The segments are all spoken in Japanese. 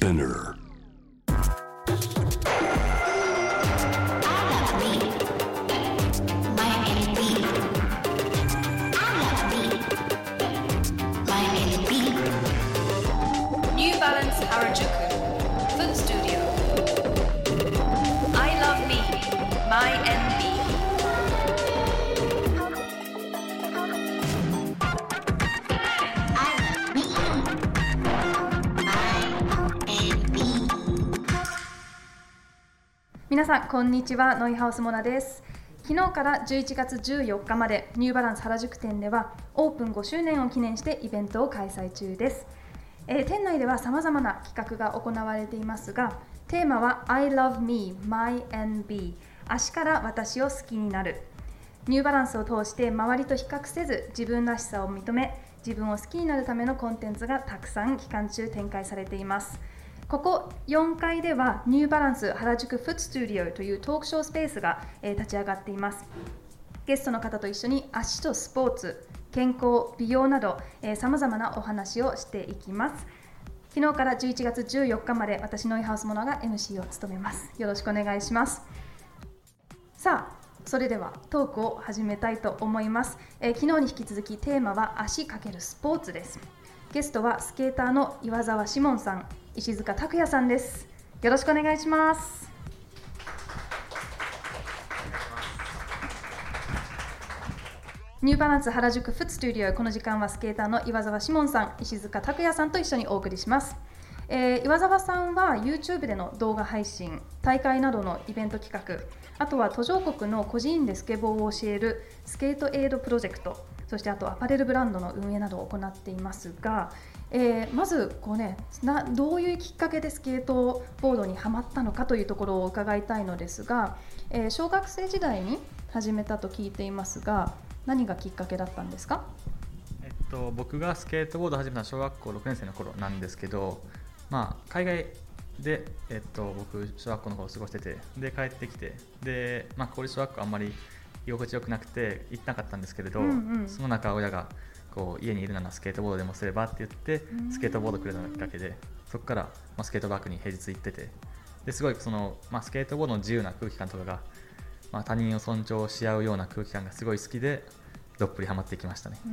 Spinner. 皆さんこんにちは。ノイハウスモナです。昨日から11月14日までニューバランス原宿店ではオープン5周年を記念してイベントを開催中です、えー店内ではさまざまな企画が行われていますがテーマは I love me, my NB 足から私を好きになる。ニューバランスを通して周りと比較せず自分らしさを認め自分を好きになるためのコンテンツがたくさん期間中展開されています。ここ4階ではニューバランス原宿フットスタジオというトークショースペースが、えー立ち上がっています。ゲストの方と一緒に足とスポーツ健康美容などさまざまなお話をしていきます。昨日から11月14日まで私のイハウスモノが MC を務めます。よろしくお願いします。さあそれではトークを始めたいと思います、えー昨日に引き続きテーマは足×スポーツです。ゲストはスケーターの岩澤志門さん。石塚拓也さんです。よろしくお願いします。ニューバランス原宿フットスタジオこの時間はスケーターの岩澤志門さん石塚拓也さんと一緒にお送りします。えー岩澤さんは YouTube での動画配信大会などのイベント企画あとは途上国の個人でスケボーを教えるスケートエイドプロジェクトそしてあとアパレルブランドの運営などを行っていますが、えーまずこう、ね、などういうきっかけでスケートボードにはまったのかというところを伺いたいのですが、えー小学生時代に始めたと聞いていますが何がきっかけだったんですか？えっと、僕がスケートボードを始めたのは小学校6年生の頃なんですけど、まあ、海外で、えっと、僕小学校の頃過ごしててで帰ってきてで、まあ、公立小学校あんまり居心地よくなくて行ってなかったんですけれど、うんうん。その中親がこう家にいるならスケートボードでもすればって言ってうんスケートボードくれたきっかけでそこから、まあ、スケートバックに平日行っててですごいその、まあ、スケートボードの自由な空気感とかが、まあ、他人を尊重し合うような空気感がすごい好きでどっぷりハマっていきましたね。うー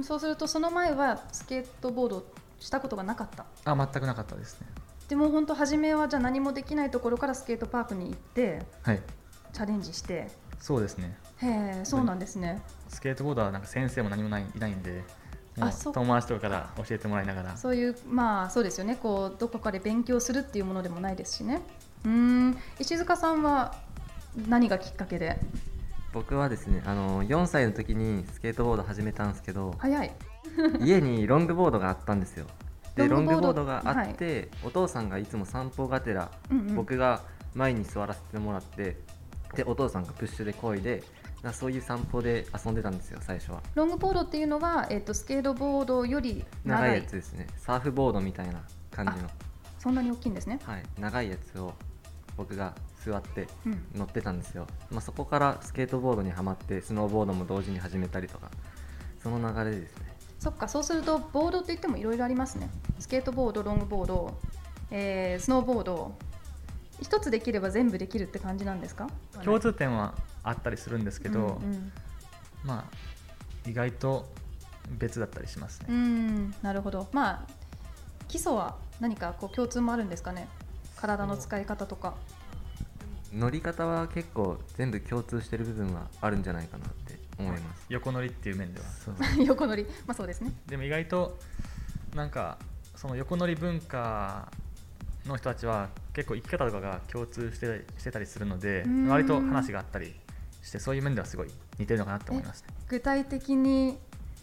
んそうするとその前はスケートボードしたことがなかった？あ全くなかったですね。でも本当初めはじゃあ何もできないところからスケートパークに行ってはい、チャレンジしてそうですね。へえそうなんですね。スケートボードはなんか先生も何もないいないんで、もうあそっか。友達とかから教えてもらいながら、そういうまあそうですよね。こうどこかで勉強するっていうものでもないですしね。うーん。石塚さんは何がきっかけで？僕はですねあの4歳の時にスケートボード始めたんですけど早い。家にロングボードがあったんですよ。でロングボード？があって、お父さんがいつも散歩がてら、うんうん。僕が前に座らせてもらってでお父さんがプッシュで漕いでなそういう散歩で遊んでたんですよ最初は。ロングボードっていうのは、えっとスケートボードより長い長いやつですね。サーフボードみたいな感じの、そんなに大きいんですね。はい、長いやつを僕が座ってうん。乗ってたんですよ、まあ、そこからスケートボードにはまってスノーボードも同時に始めたりとかその流れですね。そっかそうするとボードって言ってもいろいろありますね。スケートボードロングボード、えースノーボード一つできれば全部できるって感じなんですか？共通点はあったりするんですけど、うんうん。まあ意外と別だったりしますうね。んなるほど。まあ基礎は何かこう共通もあるんですかね？体の使い方とか。乗り方は結構全部共通してる部分はあるんじゃないかなって思います。横乗りっていう面では。そう。横乗り。まあそうですね。でも意外となんかその横乗り文化の人たちは結構生き方とかが共通してしてたりするのでうん。割と話があったりしてそういう面ではすごい似てるのかなと思いますね。具体的に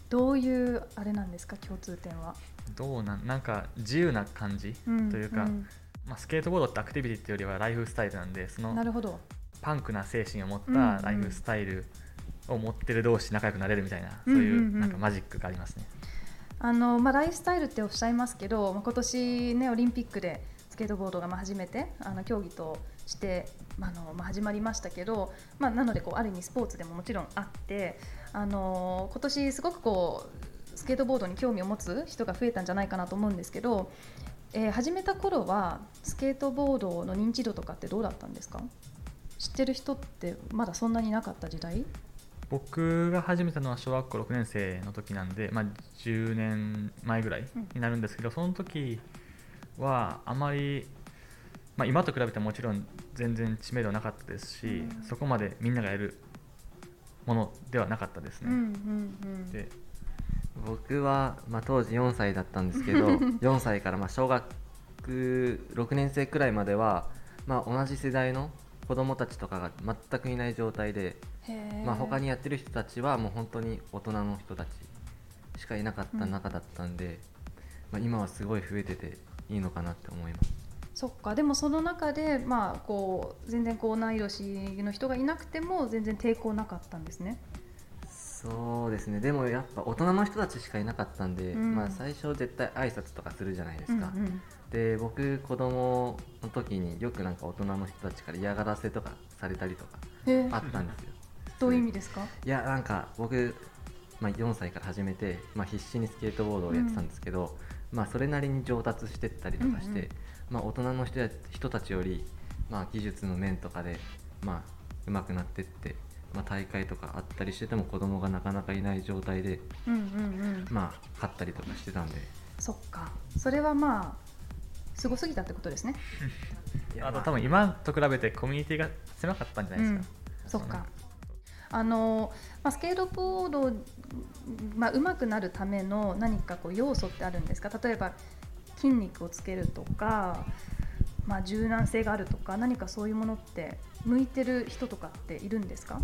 どういうあれなんですか共通点は？どうなんなんか自由な感じとうん。いうか、うんまあ、スケートボードってアクティビティっていうよりはライフスタイルなんでそのなるほど。パンクな精神を持っうんうんたライフスタイルを持ってる同士仲良くなれるみたいな、うんうんうん。そういうなんかマジックがありますね。あのまあ、ライフスタイルっておっしゃいますけど、まあ今年ねオリンピックでスケートボードがま初めてあの競技として、まあのま、始まりましたけど、まあ、なのでこうある意味スポーツでももちろんあってあの今年すごくこうスケートボードに興味を持つ人が増えたんじゃないかなと思うんですけどえー始めた頃はスケートボードの認知度とかってどうだったんですか？知ってる人ってまだそんなになかった時代？僕が始めたのは小学校6年生の時なんで、まあ、10年前ぐらいになるんですけど、その時はあまり、まあ、今と比べてもちろん全然知名度はなかったですし、うん。そこまでみんながやるものではなかったですね。うんうんで僕は、まあ、当時4歳だったんですけど 4歳からまあ小学6年生くらいまでは、まあ、同じ世代の子供たちとかが全くいない状態で、まあ、他にやってる人たちはもう本当に大人の人たちしかいなかった中だったんで、まあ、今はすごい増えてていいのかなって思います。そっか。でもその中でまあこう全然こう同い年の人がいなくても全然抵抗なかったんですね。そうですね。でもやっぱ大人の人たちしかいなかったんで、うん。まあ、最初絶対挨拶とかするじゃないですか、うんうん。で僕子供の時によくなんか大人の人たちから嫌がらせとかされたりとかあったんですよ。どういう意味ですか？いやなんか僕、まあ、4歳から始めて、まあ、必死にスケートボードをやってたんですけど、まあ、それなりに上達してったりとかして、うん。うんまあ、大人の人や人たちより、まあ、技術の面とかで、まあ、上手くなってって、まあ、大会とかあったりしてても子供がなかなかいない状態で、うんうんうん。まあ、勝ったりとかしてたんで。そっか。それはまあすごすぎたってことですね。あ。と多分今と比べてコミュニティが狭かったんじゃないですか。そっかあの、まあ、スケートボード、まあ、上手くなるための何かこう要素ってあるんですか？例えば筋肉をつけるとか、まあ、柔軟性があるとか何かそういうものって向いてる人とかっているんですか？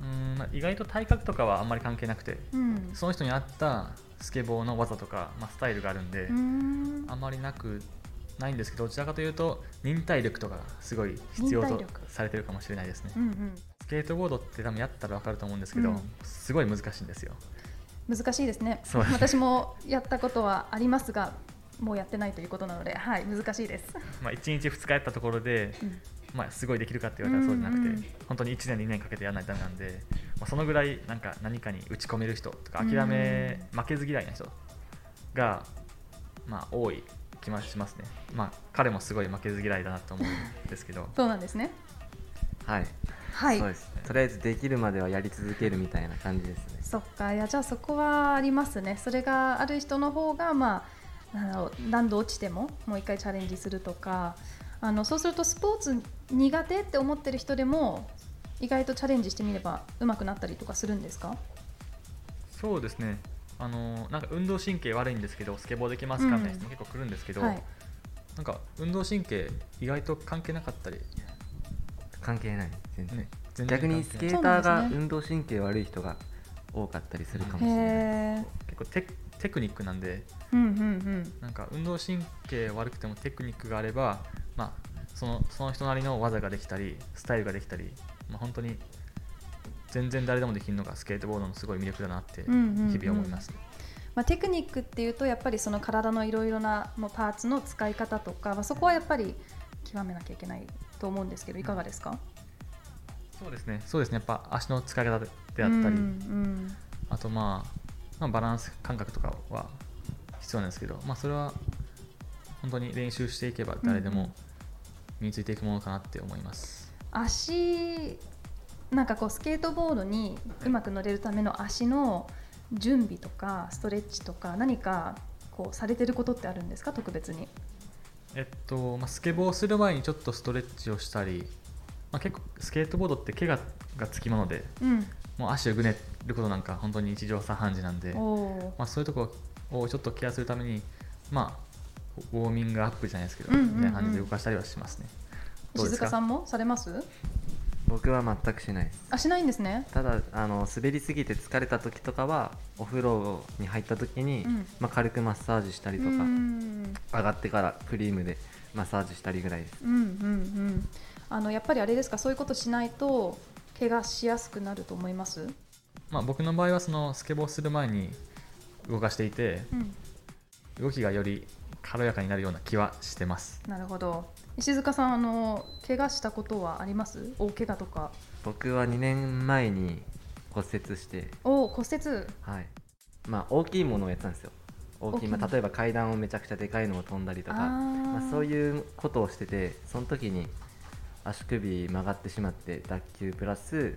うんまあ、意外と体格とかはあんまり関係なくてうん。その人に合ったスケボーの技とか、まあ、スタイルがあるんで、あんまりなくないんですけどどちらかというと忍耐力とかがすごい必要とされてるかもしれないですね。うんうん。スケートボードって多分やったら分かると思うんですけど、うん。すごい難しいんですよ。難しいですね。私もやったことはありますがもうやってないということなのではい難しいです、まあ、1日2日やったところで、うん。まあ、すごいできるかって言われたらそうじゃなくて、うんうん本当に1年2年かけてやらないとダメなんで、まあ、そのぐらいなんか何かに打ち込める人とか諦め、負けず嫌いな人が、まあ、多い気がしますね、まあ、彼もすごい負けず嫌いだなと思うんですけど。そうなんですね。はい、はい。そうですとりあえずできるまではやり続けるみたいな感じですね。そっか。いやじゃあそこはありますね。それがある人の方がまああの何度落ちてももう一回チャレンジするとかあのそうするとスポーツ苦手って思ってる人でも意外とチャレンジしてみれば上手くなったりとかするんですか？そうですね。あのなんか運動神経悪いんですけどスケボーできますかみたいな人も結構来るんですけど、はい。なんか運動神経意外と関係なかったり、関係ない全然、ね、全然逆にスケーターが運動神経悪い人が多かったりするかもしへれない。え結構テテクニックなんでうんうんうん。なんか運動神経悪くてもテクニックがあれば、まあ、そのその人なりの技ができたりスタイルができたり、まあ、本当に全然誰でもできるのがスケートボードのすごい魅力だなって日うんうんうん。々思いますね。まあ、テクニックっていうとやっぱりその体のいろいろなもうパーツの使い方とか、まあ、そこはやっぱり極めなきゃいけないと思うんですけどいかがですか？そうですね。そうですね。やっぱ足の使い方であったり、うんうんあと、まあ、まあバランス感覚とかは必要なんですけど、まあ、それは本当に練習していけば誰でうん。うんも身についていくものかなって思います。足なんかこうスケートボードにうまく乗れるための足の準備とかストレッチとか何かこうされてることってあるんですか？特別にえっとまあ、スケボーをする前にちょっとストレッチをしたり、まあ、結構スケートボードって怪我がつきものでうん。もう足をぐねることなんか本当に日常茶飯事なんで、まあ、そういうところをちょっとケアするために、まあ、ウォーミングアップじゃないですけど、みたいな感じで動かしたりはしますね。どうですか？石塚さんもされます？僕は全くしないです。あしないんですね。ただあの滑りすぎて疲れた時とかはお風呂に入った時に、うん。まあ、軽くマッサージしたりとか、うん。上がってからクリームでマッサージしたりぐらいです。うんうんうん。あのやっぱりあれですか？そういうことしないと怪我しやすくなると思います？まあ、僕の場合はそのスケボーする前に動かしていてうん。動きがより軽やかになるような気はしてます。なるほど石塚さんあの怪我したことはあります？大怪我とか。僕は2年前に骨折して。おお骨折？はい。まあ大きいものをやってたんですよ。大きい、まあ、例えば階段をめちゃくちゃでかいのを飛んだりとか。まあ、そういうことをしててその時に足首曲がってしまって脱臼プラス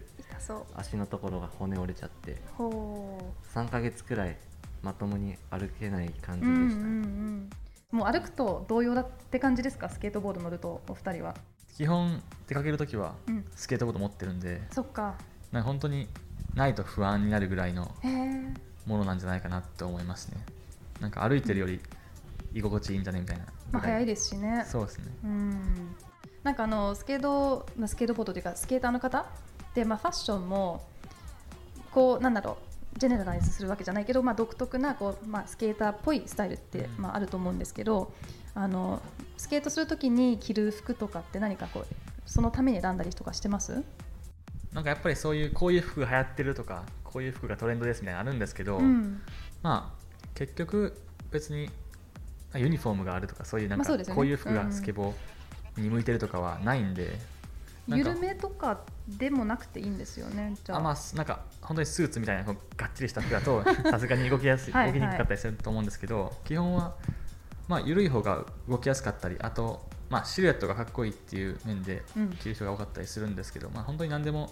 足のところが骨折れちゃって。ほ3ヶ月くらいまともに歩けない感じう、うんでした、うんうん、もう歩くと同様だって感じですか？スケートボード乗るとお二人は。基本出かけるときはうん。スケートボード持ってるんで、そっか。なんか本当にないと不安になるぐらいのへえものなんじゃないかなって思いますね。なんか歩いてるより居心地いいんじゃねみたいな。まあ早いでですしね。そうですね。うん。なんかあのスケート、まあ、スケートボードというかスケーターの方で、まあ、ファッションもこうなんだろうジェネラライズするわけじゃないけど、まあ、独特なこう、まあ、スケーターっぽいスタイルって、うん。まあ、あると思うんですけどあのスケートするときに着る服とかって何かこうそのために選んだりとかしてます？なんかやっぱりそういうこういう服が流行ってるとかこういう服がトレンドですみたいなのあるんですけど、うん。まあ結局別にあユニフォームがあるとかそういうなんかこういう服がスケボーに向いてるとかはないんで、緩めとかでもなくていいんですよねじゃあ。あまあなんか本当にスーツみたいなこうがっちりした服だと さすがに動きやすいはい動きにくかったりすると思うんですけど基本はまあ緩い方が動きやすかったりあとまあシルエットがかっこいいっていう面でうん。着る人が多かったりするんですけど、まあ本当に何でも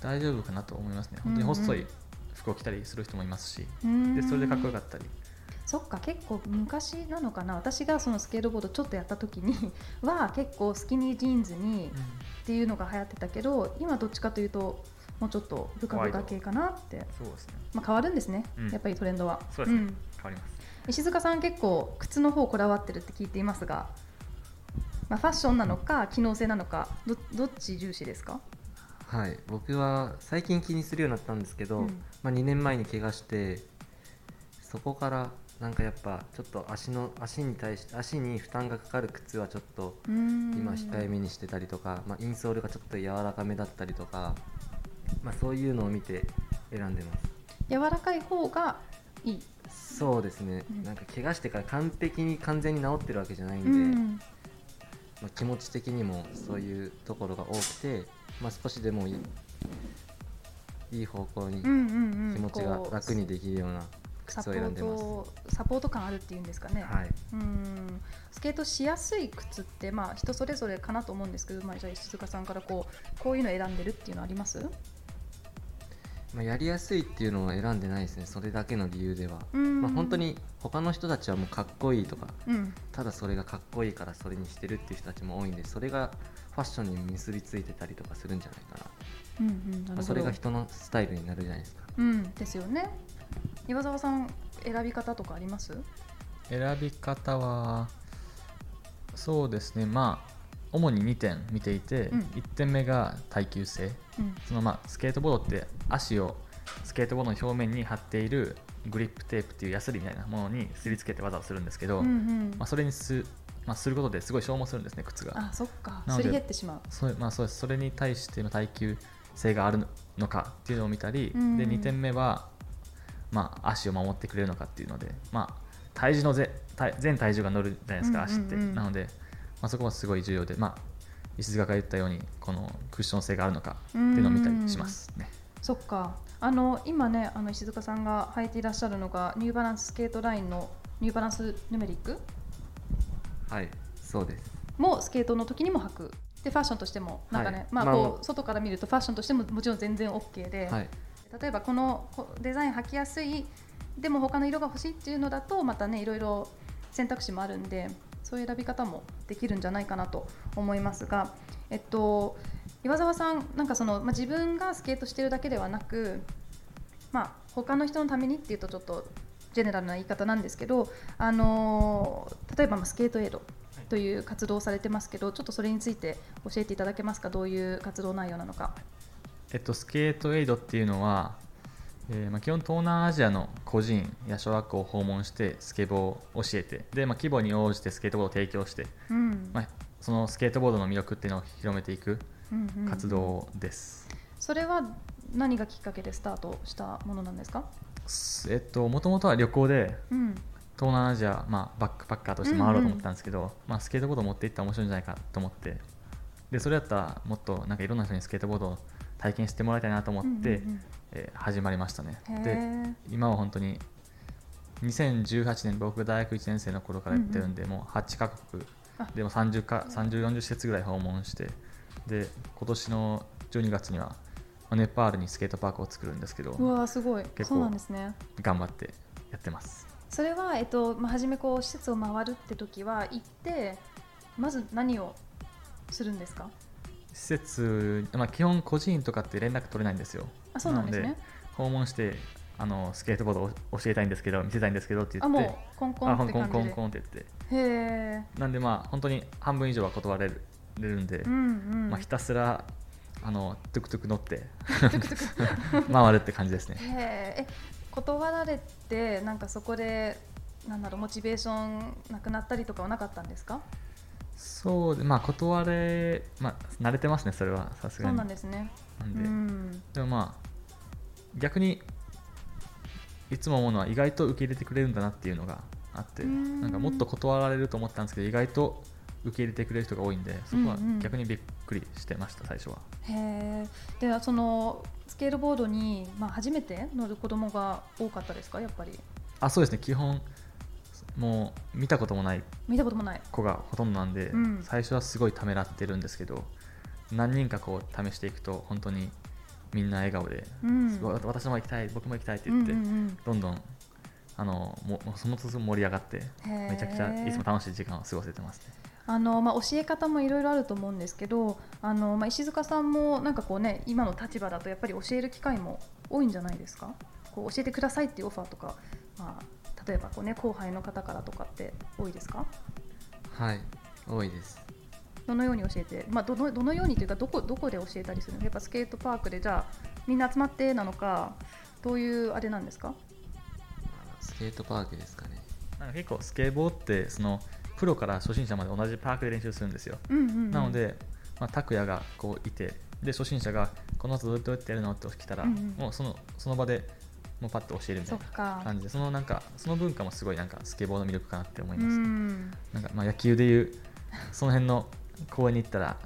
大丈夫かなと思いますね。本当に細いうん。うん服を着たりする人もいますし、うん。でそれでかっこよかったりそっか結構昔なのかな。私がそのスケートボードちょっとやった時に は結構スキニージーンズにっていうのが流行ってたけど今どっちかというともうちょっとブカブカ系かなって、そうですね。まあ、変わるんですね、うん。やっぱりトレンドは。そうですね、ん。変わります。石塚さん結構靴の方こだわってるって聞いていますが、まあ、ファッションなのか機能性なのかどどっち重視ですか？はい。僕は最近気にするようになったんですけど、うん。まあ、2年前に怪我してそこからなんかやっぱちょっと足の足に対して足に負担がかかる靴はちょっと今今控えめにしてたりとか、まあ、インソールがちょっと柔らかめだったりとか、まあ、そういうのを見て選んでます。柔らかい方がいい、そうですね、うん。なんか怪我してから完璧に完全に治ってるわけじゃないんで、うん。まあ、気持ち的にもそういうところが多くて、まあ、少しでもいいいい方向にうんうんうん。気持ちが楽にできるような靴サポーを選んでます。トサポート感あるっていうんですかね、はい、うん。スケートしやすい靴って、まあ、人それぞれかなと思うんですけど、まあ、じゃあ石塚さんからこうこういうの選んでるっていうのあります？まあ、やりやすいっていうのは選んでないですね。それだけの理由では、うん。まあ、本当に他の人たちはもうかっこいいとかうん。ただそれがかっこいいからそれにしてるっていう人たちも多いんでそれがファッションに結びついてたりとかするんじゃないかな。うんうんそれが人のスタイルになるじゃないですか。うんですよね岩沢さん選び方とかあります？選び方はそうですね。まあ主に2点見ていて、うん。1点目が耐久性。うん。そのまあスケートボードって足をスケートボードの表面に貼っているグリップテープっていうヤスリみたいなものにすりつけて技をするんですけど、うんうん。まあ、それにす,、まあ、することですごい消耗するんですね靴が。あそっか。すり減ってしまう。それ,、まあ、そうそれに対しての耐久性があるのかっていうのを見たり、うん。で2点目は、まあ、足を守ってくれるのかっていうので、まあ、体重のぜ体全体重が乗るじゃないですか、足って。なので、まあ、そこはすごい重要で、まあ、石塚が言ったようにこのクッション性があるのかっていうのを見たりしますね。そっか。あの今ねあの石塚さんが履いていらっしゃるのがニューバランススケートラインのニューバランスヌメリック？はいそうです。もスケートの時にも履く。でファッションとしてもなんかね、はい。まあ外から見るとファッションとしてももちろん全然 OK で、はい例えばこのデザイン履きやすいでも他の色が欲しいっていうのだとまたねいろいろ選択肢もあるんでそういう選び方もできるんじゃないかなと思いますが、えっと、岩沢さんなんかその、まあ、自分がスケートしてるだけではなく、まあ、他の人のためにっていうとちょっとジェネラルな言い方なんですけど、あの例えばまスケートエイドという活動をされてますけどちょっとそれについて教えていただけますか？どういう活動内容なのか。えっと、スケートエイドっていうのは、えーまあ、基本東南アジアの個人や小学校を訪問してスケボーを教えてで、まあ、規模に応じてスケートボードを提供して、うん。まあ、そのスケートボードの魅力っていうのを広めていくうんうん活動です。それは何がきっかけでスタートしたものなんですか、すえっともともとは旅行でうん、東南アジア、まあ、バックパッカーとして回ろうと思ってたんですけど、まあ、スケートボードを持っていったら面白いんじゃないかと思って。でそれだったらもっとなんかいろんな人にスケートボードを体験してもらいたいなと思って、うんうんえー始まりましたね。でー。今は本当に2018年僕が大学1年生の頃からやってるんで、もう8カ国あ。でも30か3040施設ぐらい訪問してで今年の12月にはまあネパールにスケートパークを作るんですけどうわーすごい。結構そうなんですね。頑張ってやってます。それは、えっとまあ、初めこう施設を回るって時は行ってまず何をするんですか？施設、まあ、基本個人とかって連絡取れないんですよ。あそうなんですね。訪問してあのスケートボードを教えたいんですけど見せたいんですけどって言って。あもうコンコンあってコンコン感じでコンって言って。へえなんでまあ本当に半分以上は断れるれるんで、うんうん、まあ、ひたすらあのトゥクトゥク乗って 回るって感じですね。へー。え断られてなんかそこでなんだろうモチベーションなくなったりとかはなかったんですか？そうでまあ断れまあ慣れてますねそれは。さすがに。そうなんですね。なんうでん。でもまあ逆にいつも思うのは意外と受け入れてくれるんだなっていうのがあってなんかもっと断られると思ったんですけど意外と受け入れてくれる人が多いんでそこはうん。うん逆にびっくりしてました最初は。へえでそのスケートボードに、まあ、初めて乗る子供が多かったですかやっぱり？あそうですね。基本もう見たこともない見たこともない。子がほとんどなんで、うん。最初はすごいためらってるんですけど何人かこう試していくと本当にみんな笑顔で、うん。すごい私も行きたい僕も行きたいって言って、うんうんうん。どんどんあのもその都度盛り上がってめちゃくちゃいつも楽しい時間を過ごせてますね。あのまあ、教え方もいろいろあると思うんですけどあの、まあ、石塚さんもなんかこう、ね、今の立場だとやっぱり教える機会も多いんじゃないですか？こう教えてくださいっていうオファーとか、まあ、例えばこう、ね、後輩の方からとかって多いですか？はい多いです。どのように教えて、まあ、どのどのようにというかどこどこで教えたりするの？やっぱスケートパークでじゃあみんな集まってなのかどういうあれなんですか？スケートパークですかね。なんか結構スケボーってそのプロから初心者まで同じパークで練習するんですよ、うんうんうん。なので、まあ、拓也がこういてで初心者がこの後どうやってやるの？って来たら、うんうん。もうそのその場でもうパッと教えるみたいな感じでそのなんかその文化もすごいなんかスケボーの魅力かなって思いうます、ん。なんかまあ野球でいうその辺の公園に行ったら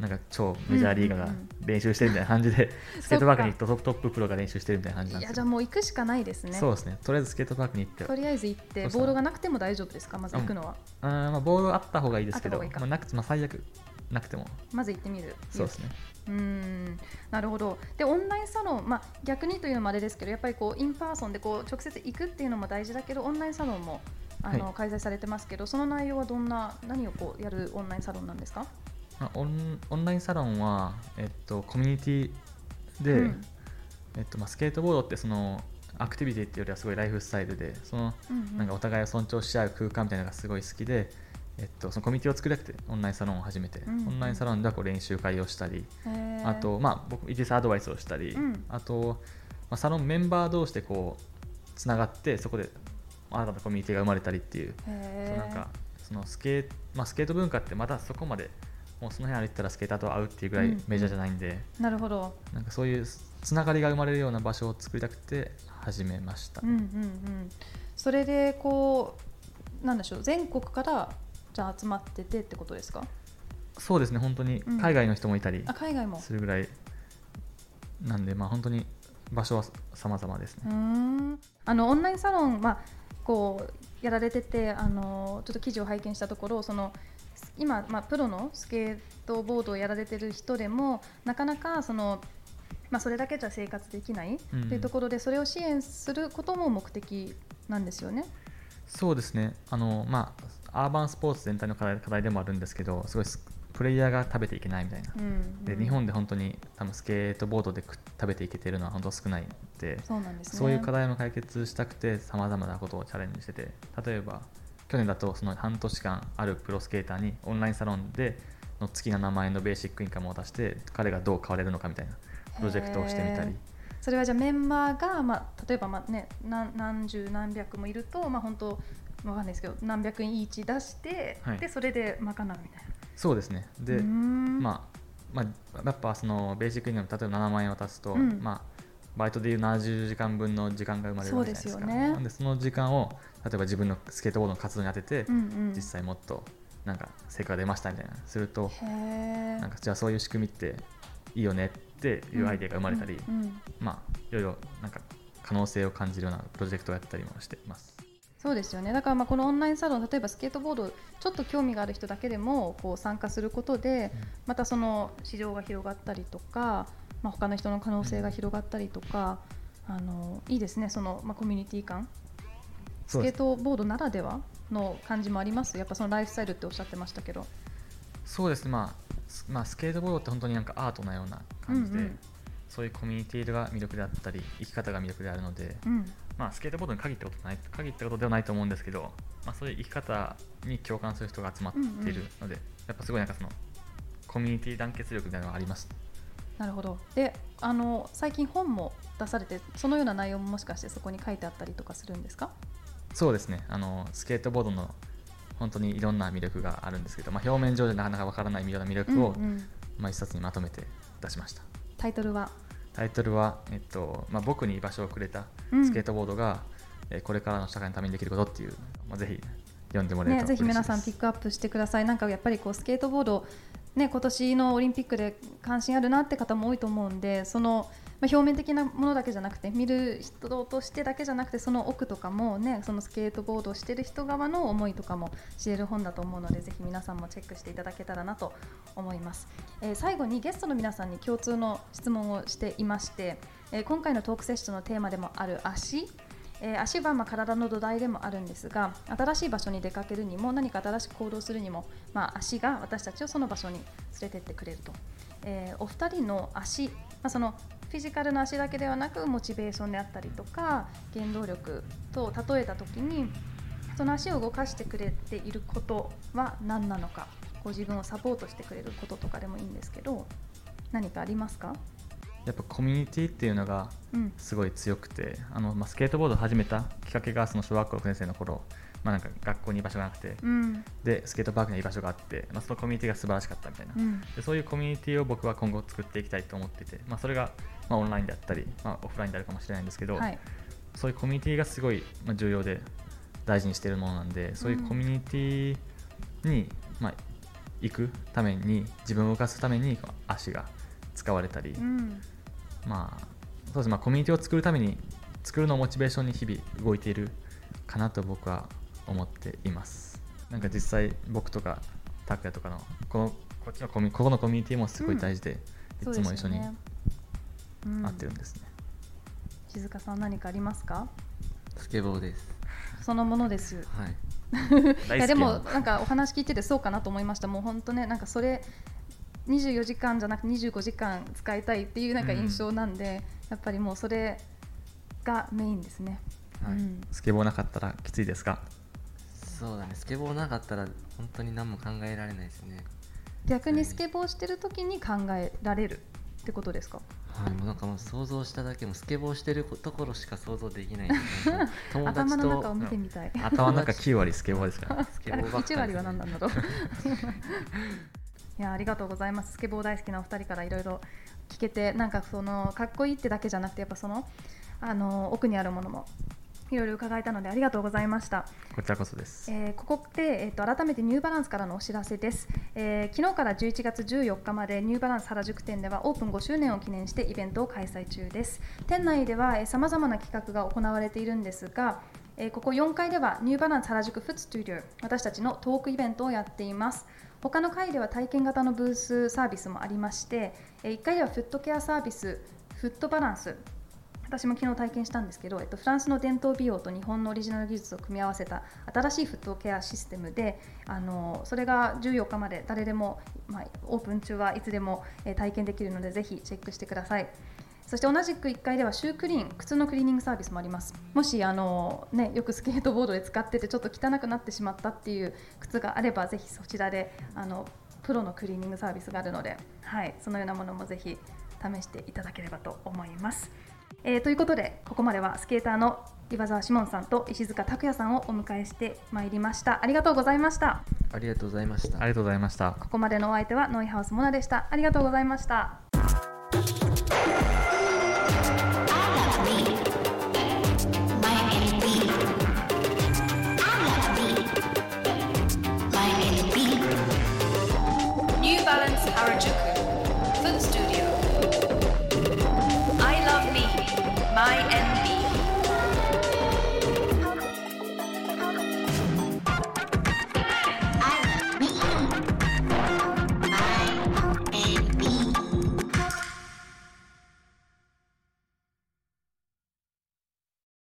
なんか超メジャーリーガーが練習してるみたいな感じで、スケートパークに行くとトップトッププロが練習してるみたいな感じなんですよいやじゃあもう行くしかないですね。そうですね。とりあえずスケートパークに行って。とりあえず行ってボールがなくても大丈夫ですか？まず行くのは、あーまあボールあった方がいいですけどまあ、なくまあ、最悪なくても。まず行ってみる。そうですね。うーん。なるほど。でオンラインサロン、まあ、逆にというのもあれですけどやっぱりこう in person でこう直接行くっていうのも大事だけどオンラインサロンもあの、はい。開催されてますけどその内容はどんな何をこうやるオンラインサロンなんですか？まあ、オンオンラインサロンは、えっと、コミュニティで、うん。えっとまあ、スケートボードってそのアクティビティっていうよりはすごいライフスタイルでそのうんうん。なんかお互いを尊重し合う空間みたいなのがすごい好きで、えっと、そのコミュニティを作りたくてオンラインサロンを始めて、うんうん。オンラインサロンではこう練習会をしたり、あと、まあ、僕、イギリスアドバイスをしたり、うん。あと、まあ、サロンメンバー同士でこうつながってそこで新たなコミュニティが生まれたりっていうなんかそのスケート、まあ、スケート文化ってまだそこまでもうその辺歩いてたらスケーターと会うっていうぐらいうんメジャーじゃないんで、なるほど、なんかそういうつながりが生まれるような場所を作りたくて始めました、うんうんうん、それでこうなんでしょう全国からじゃあ集まっててってことですか？そうですね本当にうん。海外の人もいたりあ海外も。するぐらいなんで、まあ本当に場所は様々ですね、あのオンラインサロン、まあ、こうやられててあのちょっと記事を拝見したところその今、まあ、プロのスケートボードをやられてる人でもなかなかその、まあ、それだけじゃ生活できないうん。というところで、それを支援することも目的なんですよね。そうですね。あの、まあ、アーバンスポーツ全体の課題課題でもあるんですけどすごいスプレイヤーが食べていけないみたいな、うんうん。で日本で本当に多分スケートボードで食食べていけてるのは本当少ないんでそうなんですね。そういう課題も解決したくてさまざまなことをチャレンジしてて例えば去年だとその半年間あるプロスケーターにオンラインサロンでの月7万円のベーシックインカムを出して彼がどう変われるのかみたいなプロジェクトをしてみたり。それはじゃあメンバーが、まあ、例えば、まあね、何何十何百もいると、まあ、本当わかんないですけど何百円以出して、はい。でそれで賄うみたいな。そうですね。で、まあまあ、やっぱそのベーシックインカム例えば7万円渡すと、うん。まあ、バイトでいう70時間分の時間が生まれるわけじゃないですか。ね。なんでその時間を例えば自分のスケートボードの活動に当てて、うんうん。実際もっとなんか成果が出ましたみたいな。するとなんかじゃあそういう仕組みっていいよねっていうアイデアが生まれたり、うんうんまあいろいろなんか可能性を感じるようなプロジェクトをやったりもしています。そうですよね。だからまあこのオンラインサロン例えばスケートボードちょっと興味がある人だけでもこう参加することでまたその市場が広がったりとか、まあ、他の人の可能性が広がったりとか、あのいいですね。その、まあ、コミュニティ感。スケートボードならではの感じもあります。やっぱそのライフスタイルっておっしゃってましたけど。そうですね、まあすまあ、スケートボードって本当になんかアートなような感じで、うんうん。そういうコミュニティが魅力であったり生き方が魅力であるので、うんまあ、スケートボードに限ったことない限ったことではないと思うんですけど、まあ、そういう生き方に共感する人が集まっているので、やっぱすごいなんかそのコミュニティ団結力みたいなのがあります。なるほど。であの最近本も出されてそのような内容ももしかしてそこに書いてあったりとかするんですか？そうですね。あのスケートボードの本当にいろんな魅力があるんですけど、まあ、表面上でなかなかわからないような魅力を、うんうん。まあ、一冊にまとめて出しました。タイトルは？タイトルは、えっとまあ、僕に居場所をくれたうん。スケートボードが、えーこれからの社会のためにできることっていう、まあ、ぜひ読んでもらえるね、とぜひ皆さんピックアップしてください。なんかやっぱりこうスケートボード、ね、今年のオリンピックで関心あるなって方も多いと思うんで、その、まあ、表面的なものだけじゃなくて、見る人としてだけじゃなくて、その奥とかもね、そのスケートボードをしてる人側の思いとかも知れる本だと思うので、ぜひ皆さんもチェックしていただけたらなと思います。えー最後にゲストの皆さんに共通の質問をしていまして、えー今回のトークセッションのテーマでもある足えー足はま体の土台でもあるんですが新しい場所に出かけるにも何か新しく行動するにも、まあ、足が私たちをその場所に連れてってくれると、えーお二人の足、まあ、そのフィジカルの足だけではなくモチベーションであったりとか原動力と例えた時にその足を動かしてくれていることは何なのかご自分をサポートしてくれることとかでもいいんですけど何かありますか、やっぱコミュニティっていうのがうん。すごい強くてあの、まあ、スケートボードを始めたきっかけがその小学校6年生の頃、まあ、なんか学校に居場所がなくて、うん。でスケートパークに居場所があって、まあ、そのコミュニティが素晴らしかったみたいな、うん。でそういうコミュニティを僕は今後作っていきたいと思ってて、まあ、それが、まあ、オンラインであったり、まあ、オフラインであるかもしれないんですけど、はい。そういうコミュニティがすごいまあ重要で大事にしているものなんでそういうコミュニティに、まあ、行くために自分を動かすために足が使われたり、うんまあそうですまあ、コミュニティを作るために作るのをモチベーションに日々動いているかなと僕は思っています。なんか実際僕とか拓也とかのこのこっちのコミここのコミュニティもすごい大事で、いつも一緒に会ってるんですね、静香さん何かありますか？スケボーです。そのものです。はい。いやでもなんかお話聞いててそうかなと思いました。もう本当ねなんかそれ24時間じゃなくて25時間使いたいっていうなんか印象なんで、やっぱりもうそれがメインですね、はいうんスケボーなかったらきついですかそうだねスケボーなかったら本当に何も考えられないですね逆にスケボーしてる時に考えられるってことですかはい、もうなんかもう想像しただけもスケボーしてるところしか想像できないですね友達頭の中をと見てみたい頭の中9割スケボーですからスケボーばっかりね1割は何なんだろういやありがとうございます。スケボー大好きなお二人からいろいろ聞けてなんかそのかっこいいってだけじゃなくてやっぱそのあの奥にあるものもいろいろ伺えたのでありがとうございました。こちらこそです、えーここで、えー、と改めてニューバランスからのお知らせです、えー昨日から11月14日までニューバランス原宿店ではオープン5周年を記念してイベントを開催中です。店内ではさまざまな企画が行われているんですが、えーここ4階ではニューバランス原宿フットスタジオ私たちのトークイベントをやっています他の階では体験型のブースサービスもありまして、1階ではフットケアサービスフットバランス。私も昨日体験したんですけど、えっと、フランスの伝統美容と日本のオリジナル技術を組み合わせた新しいフットケアシステムであのそれが14日まで誰でも、まあ、オープン中はいつでも、体験できるのでぜひチェックしてください。そして同じく1階ではシュークリーン靴のクリーニングサービスもあります。もしあの、ね、よくスケートボードで使っててちょっと汚くなってしまったっていう靴があればぜひそちらであのプロのクリーニングサービスがあるので、はい、そのようなものもぜひ試していただければと思います。えーということでここまではスケーターの岩澤志門さんと石塚拓也さんをお迎えしてまいりました。ありがとうございました。ありがとうございました。ありがとうございました。ここまでのお相手はノイハウスモナでした。ありがとうございました Harajuku.